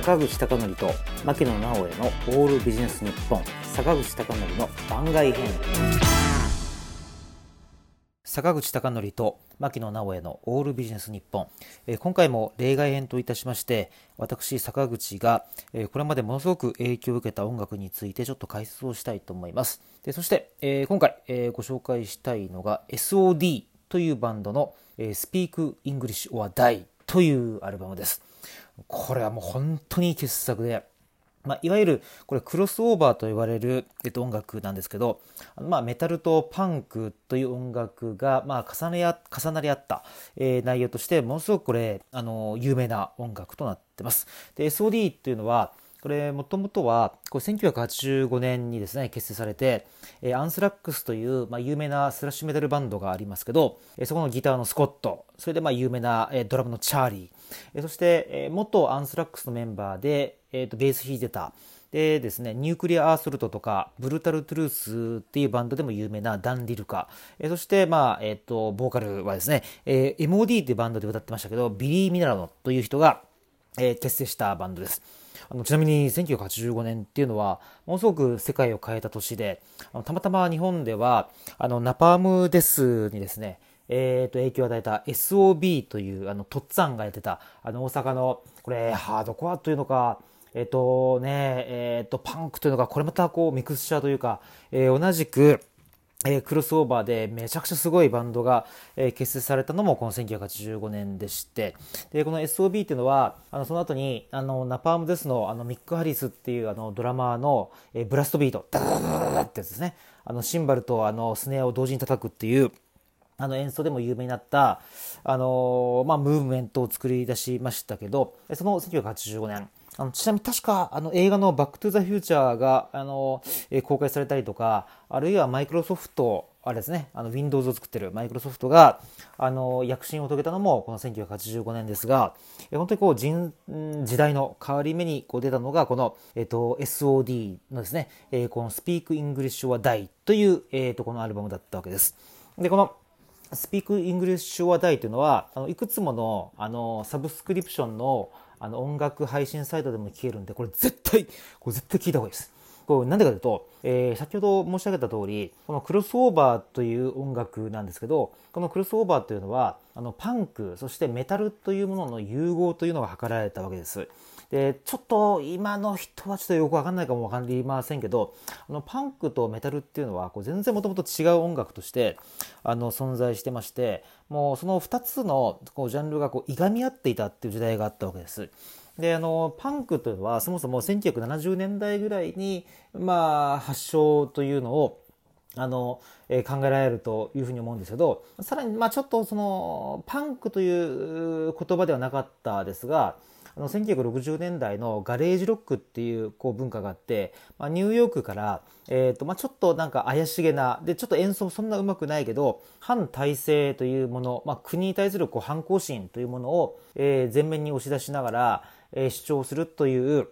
坂口孝則と牧野直哉の「オールビジネス日本坂口孝則の番外編」坂口孝則と牧野直哉の「オールビジネス日本」え今回も例外編といたしまして私坂口が、えこれまでものすごく影響を受けた音楽についてちょっと解説をしたいと思います。でそして、え今回、えご紹介したいのが SOD というバンドの「Speak English or Die」というアルバムです。これはもう本当に傑作でまあ、いわゆるこれクロスオーバーと言われる、えっと、音楽なんですけど、まあ、メタルとパンクという音楽が、まあ、重ねや重なり合った、えー内容としてものすごくこれあの有名な音楽となってます。で SOD っていうのはこれもともとはこれ1985年にですね結成されて、えーアンスラックスという、まあ、有名なスラッシュメタルバンドがありますけど、えーそこのギターのスコットそれでまあ有名な、えードラムのチャーリーえそして、え元アンスラックスのメンバーで、えーとベース弾いてたでですね、ニュークリア・アソルトとか、ブルタル・トゥルースっていうバンドでも有名なダン・リルカ、えそして、まあ、えっ、と、ボーカルはですね、えー MOD っていうバンドで歌ってましたけど、ビリー・ミナラノという人が、えー結成したバンドです。あのちなみに1985年っていうのはものすごく世界を変えた年であのたまたま日本ではあのナパームデスにですねえー、と影響を与えた SOB というあのトッツァンがやってたあの大阪のこれハードコアというのかえっ、とねえっ、とパンクというのがこれまたこうミクスチャーというか、え同じくえークロスオーバーでめちゃくちゃすごいバンドが、えー結成されたのもこの1985年でして。でこの SOB っていうのはあのその後にあのナパームデスのあのミック・ハリスっていうあのドラマーの、えーブラストビートダダダダってやつですねあのシンバルとあのスネアを同時に叩くっていうあの演奏でも有名になった、あのまあ、ムーブメントを作り出しましたけどその1985年あのちなみに確かあの映画の「バック・トゥ・ザ・フューチャーが」あのえ公開されたりとかあるいはマイクロソフトあれですねあの Windows を作ってるマイクロソフトがあの躍進を遂げたのもこの1985年ですがえ本当にこう人時代の変わり目にこう出たのがこの、えっと SOD のですね、えこの Speak English or Die という、えーとこのアルバムだったわけです。でこの Speak English or Die というのはあのいくつものあのサブスクリプションのあの音楽配信サイトでも聴けるんでこれ絶対これ絶対聞いた方がいいです。これなんでかというと、えー先ほど申し上げた通りこのクロスオーバーという音楽なんですけどこのクロスオーバーというのはあのパンクそしてメタルというものの融合というのが図られたわけです。でちょっと今の人はちょっとよくわかんないかもわかりませんけどあのパンクとメタルっていうのはこう全然もともと違う音楽としてあの存在してましてもうその2つのこうジャンルがこういがみ合っていたっていう時代があったわけです。であのパンクというのはそもそも1970年代ぐらいに、まあ、発祥というのをあの、えー考えられるというふうに思うんですけどさらに、まあ、ちょっとそのパンクという言葉ではなかったですがあの1960年代のガレージロックっていうこう文化があって、まあ、ニューヨークから、えーとまあ、ちょっとなんか怪しげなでちょっと演奏そんなうまくないけど反体制というもの、まあ、国に対するこう反抗心というものを、えー前面に押し出しながら、えー主張するという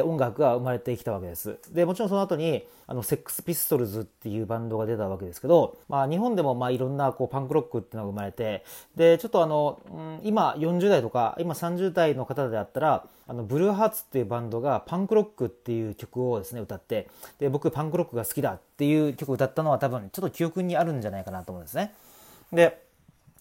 音楽が生まれてきたわけです。で、もちろんその後に、あの、セックスピストルズっていうバンドが出たわけですけど、まあ、日本でもまあいろんなこうパンクロックっていうのが生まれて、で、ちょっとあの、ん今40代とか、今30代の方であったら、あの、ブルーハーツっていうバンドがパンクロックっていう曲をですね、歌って、で、僕パンクロックが好きだっていう曲を歌ったのは多分ちょっと記憶にあるんじゃないかなと思うんですね。で、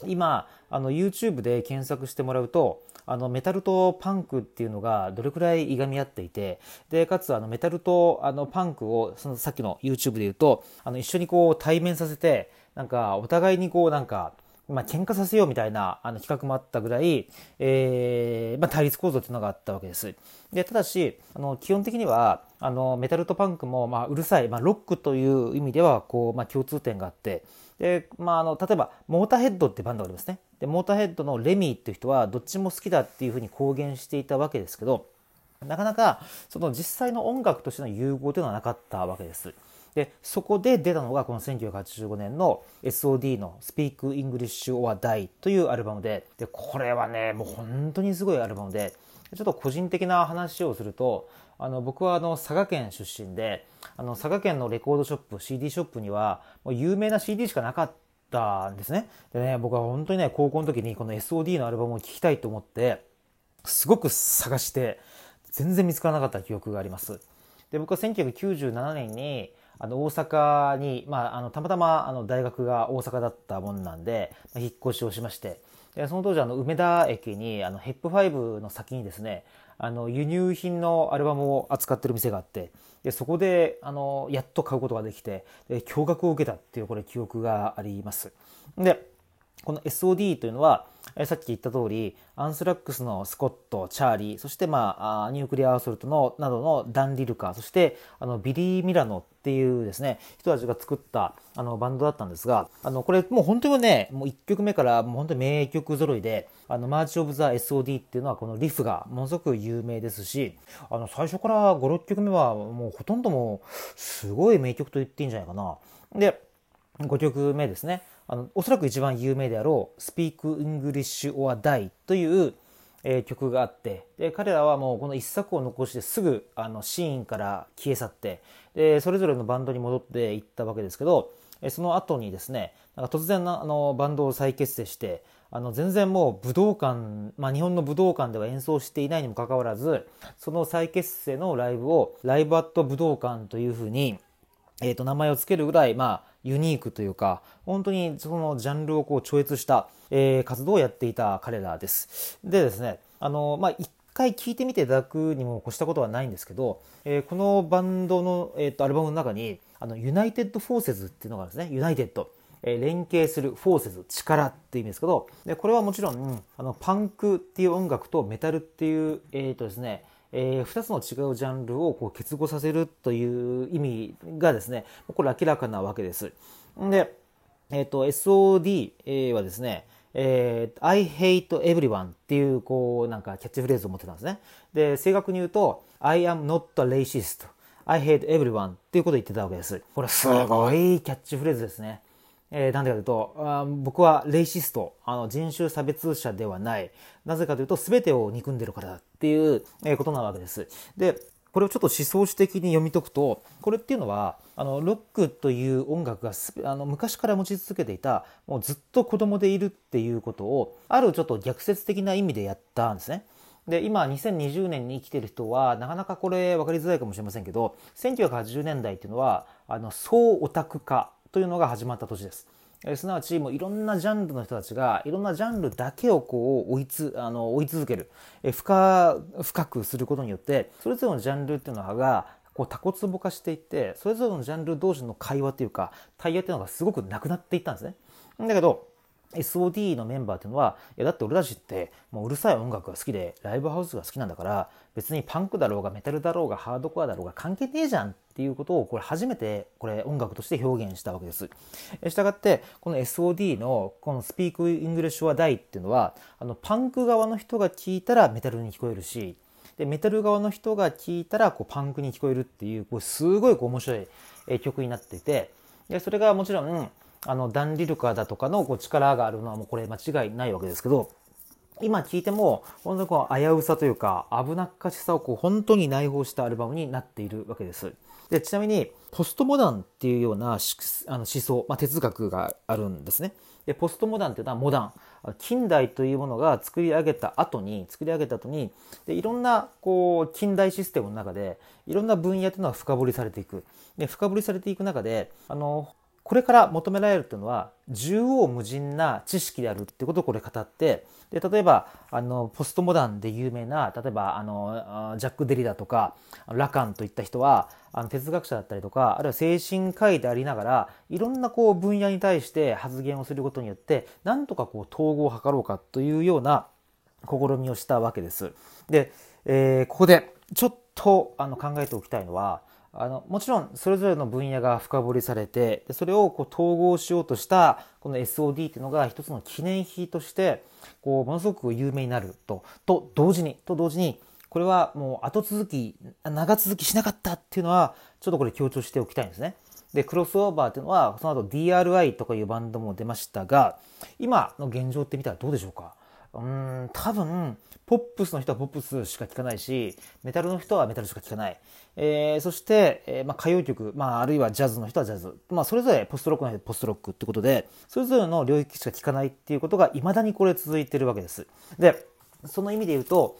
今あの YouTube で検索してもらうとあのメタルとパンクっていうのがどれくらいいがみ合っていてでかつあのメタルとあのパンクをそのさっきの YouTube で言うとあの一緒にこう対面させてなんかお互いにこうなんかまあ喧嘩させようみたいなあの企画もあったぐらい、えーまあ、対立構造っていうのがあったわけです。でただしあの基本的にはあのメタルとパンクも、まあ、うるさい、まあ、ロックという意味ではこう、まあ、共通点があってで、まあ、あの例えばモーターヘッドってバンドがありますねでモーターヘッドのレミーっていう人はどっちも好きだっていうふうに公言していたわけですけどなかなかその実際の音楽としての融合というのはなかったわけです。でそこで出たのがこの1985年の SOD の「Speak English or Die」というアルバムででこれはねもう本当にすごいアルバムでちょっと個人的な話をするとあの僕はあの佐賀県出身であの佐賀県のレコードショップ CD ショップにはもう有名な CD しかなかったんですねでね僕は本当にね高校の時にこの SOD のアルバムを聴きたいと思ってすごく探して全然見つからなかった記憶があります。で僕は1997年にあの大阪に、まあ、あのたまたまあの大学が大阪だったもんなんで、まあ、引っ越しをしましてでその当時あの梅田駅にあのヘップファイブの先にですねあの輸入品のアルバムを扱ってる店があってでそこであのやっと買うことができてで驚愕を受けたっていうこれ記憶があります。でこの SOD というのはえさっき言った通り、アンスラックスのスコット、チャーリー、そしてまあ、ニュークリアアソルトのなどのダン・リルカー、そしてあのビリー・ミラノっていうですね、人たちが作ったあのバンドだったんですが、あの、これもう本当にね、もう1曲目からもう本当に名曲揃いで、あの、 March of the SOD っていうのはこのリフがものすごく有名ですし、あの、最初から5、6曲目はもうほとんどもうすごい名曲と言っていいんじゃないかな。で、5曲目ですね。あのおそらく一番有名であろう「Speak English or Die」という、えー、曲があってで彼らはもうこの一作を残してすぐあのシーンから消え去ってでそれぞれのバンドに戻っていったわけですけどその後にですねなんか突然あのバンドを再結成してあの全然もう武道館、まあ、日本の武道館では演奏していないにもかかわらずその再結成のライブを Live at 武道館というふうに、えー、と名前を付けるぐらい、まあ、ユニークというか、本当にそのジャンルをこう超越した、えー、活動をやっていた彼らです。でですね、あの、まあ、一回聴いてみていただくにも越したことはないんですけど、えー、このバンドの、えーと、アルバムの中に、あの、 United Forces っていうのがあるんですね。 United。えー、連携するフォーセズ力っていう意味ですけどでこれはもちろん、あのパンクっていう音楽とメタルっていう、えーとですねえー、2つの違うジャンルをこう結合させるという意味がですねこれ明らかなわけです。で、えっ、ー、と SOD はですねえー、I hate everyone っていう、こう、なんかキャッチフレーズを持ってたんですね。で、正確に言うと、I am not a racist. I hate everyone っていうことを言ってたわけです。これすごいキャッチフレーズですね。えー、なんでかというとあ、僕はレイシスト、あの人種差別者ではない。なぜかというと、全てを憎んでるからだっていう、ことなわけです。で、これをちょっと思想史的に読み解くとこれっていうのはあのロックという音楽があの昔から持ち続けていたもうずっと子供でいるっていうことをあるちょっと逆説的な意味でやったんですね。で今2020年に生きてる人はなかなかこれ分かりづらいかもしれませんけど1980年代っていうのはあの総オタク化というのが始まった年です。えすなわちもういろんなジャンルの人たちがいろんなジャンルだけをこう追いつあの追い続ける、え深深くすることによってそれぞれのジャンルっていうのがこうタコツボ化していってそれぞれのジャンル同士の会話というか対話っていうのがすごくなくなっていったんですね。だけど SOD のメンバーっていうのは、いやだって俺たちってもううるさい音楽が好きで、ライブハウスが好きなんだから、別にパンクだろうがメタルだろうがハードコアだろうが関係ねえじゃんっていうことをこれ初めてこれ音楽として表現したわけです。したがって、この SOD のこの Speak English or Die っていうのは、あのパンク側の人が聞いたらメタルに聞こえるし、でメタル側の人が聞いたらこうパンクに聞こえるっていう、これすごいこう面白い曲になっていて、でそれがもちろん、あの、ダン・リルカだとかのこう力があるのはもうこれ間違いないわけですけど、今聞いても、本当にこう危うさというか、危なっかしさをこう本当に内包したアルバムになっているわけです。で、ちなみに、ポストモダンっていうようなあの思想、まあ、哲学があるんですね。で、ポストモダンっていうのはモダン。近代というものが作り上げた後に、作り上げた後に、でいろんなこう近代システムの中で、いろんな分野というのは深掘りされていく。で、深掘りされていく中で、あの、これから求められるというのは縦横無尽な知識であるっていうことをこれ語ってで例えばあのポストモダンで有名な例えばあのジャック・デリダとかラカンといった人はあの哲学者だったりとかあるいは精神科医でありながらいろんなこう分野に対して発言をすることによってなんとかこう統合を図ろうかというような試みをしたわけです。で、えー、ここでちょっとあの考えておきたいのはあのもちろんそれぞれの分野が深掘りされてそれをこう統合しようとしたこの SOD っていうのが一つの記念碑としてこうものすごく有名になるとと同時にと同時にこれはもう後続き長続きしなかったっていうのはちょっとこれ強調しておきたいんですね。でクロスオーバーっていうのはその後 DRI とかいうバンドも出ましたが今の現状って見たらどうでしょうか？うん多分ポップスの人はポップスしか聴かないしメタルの人はメタルしか聴かない、えー、そして、えーまあ、歌謡曲、まあ、あるいはジャズの人はジャズ、まあ、それぞれポストロックの人はポストロックってことでそれぞれの領域しか聴かないっていうことがいまだにこれ続いてるわけです。でその意味で言うと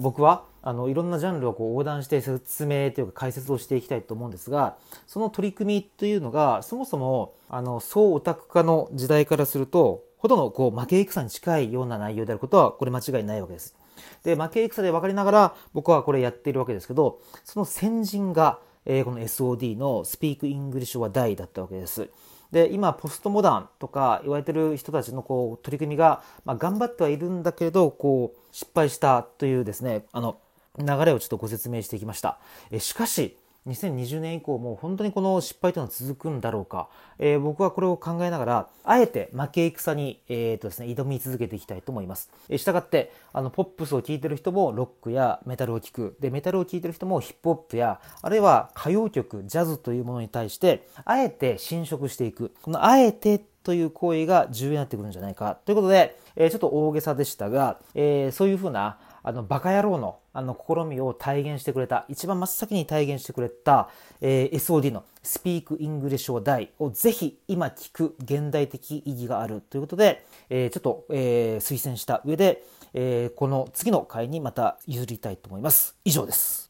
僕はあのいろんなジャンルをこう横断して説明というか解説をしていきたいと思うんですがその取り組みというのがそもそもあの総オタク化の時代からするとほとんどこう負け戦に近いような内容であることはこれ間違いないわけです。で負け戦と分かりながら僕はこれやっているわけですけどその先人が、えー、この SOD の Speak English or Die だったわけです。で今ポストモダンとか言われてる人たちのこう取り組みが、まあ、頑張ってはいるんだけれどこう失敗したというですねあの流れをちょっとご説明していきました。えしかし2020年以降も本当にこの失敗というのは続くんだろうか、えー、僕はこれを考えながらあえて負け戦に、えーとですね、挑み続けていきたいと思います。えー、したがってあのポップスを聴いてる人もロックやメタルを聴く。でメタルを聴いてる人もヒップホップやあるいは歌謡曲ジャズというものに対してあえて侵食していく。このあえてという行為が重要になってくるんじゃないか。ということで、えー、ちょっと大げさでしたが、えー、そういうふうなあのバカ野郎のあの試みを体現してくれた一番真っ先に体現してくれた、えー、SOD の Speak English or Die をぜひ今聞く現代的意義があるということで、えー、ちょっと、えー、推薦した上で、えー、この次の回にまた譲りたいと思います。以上です。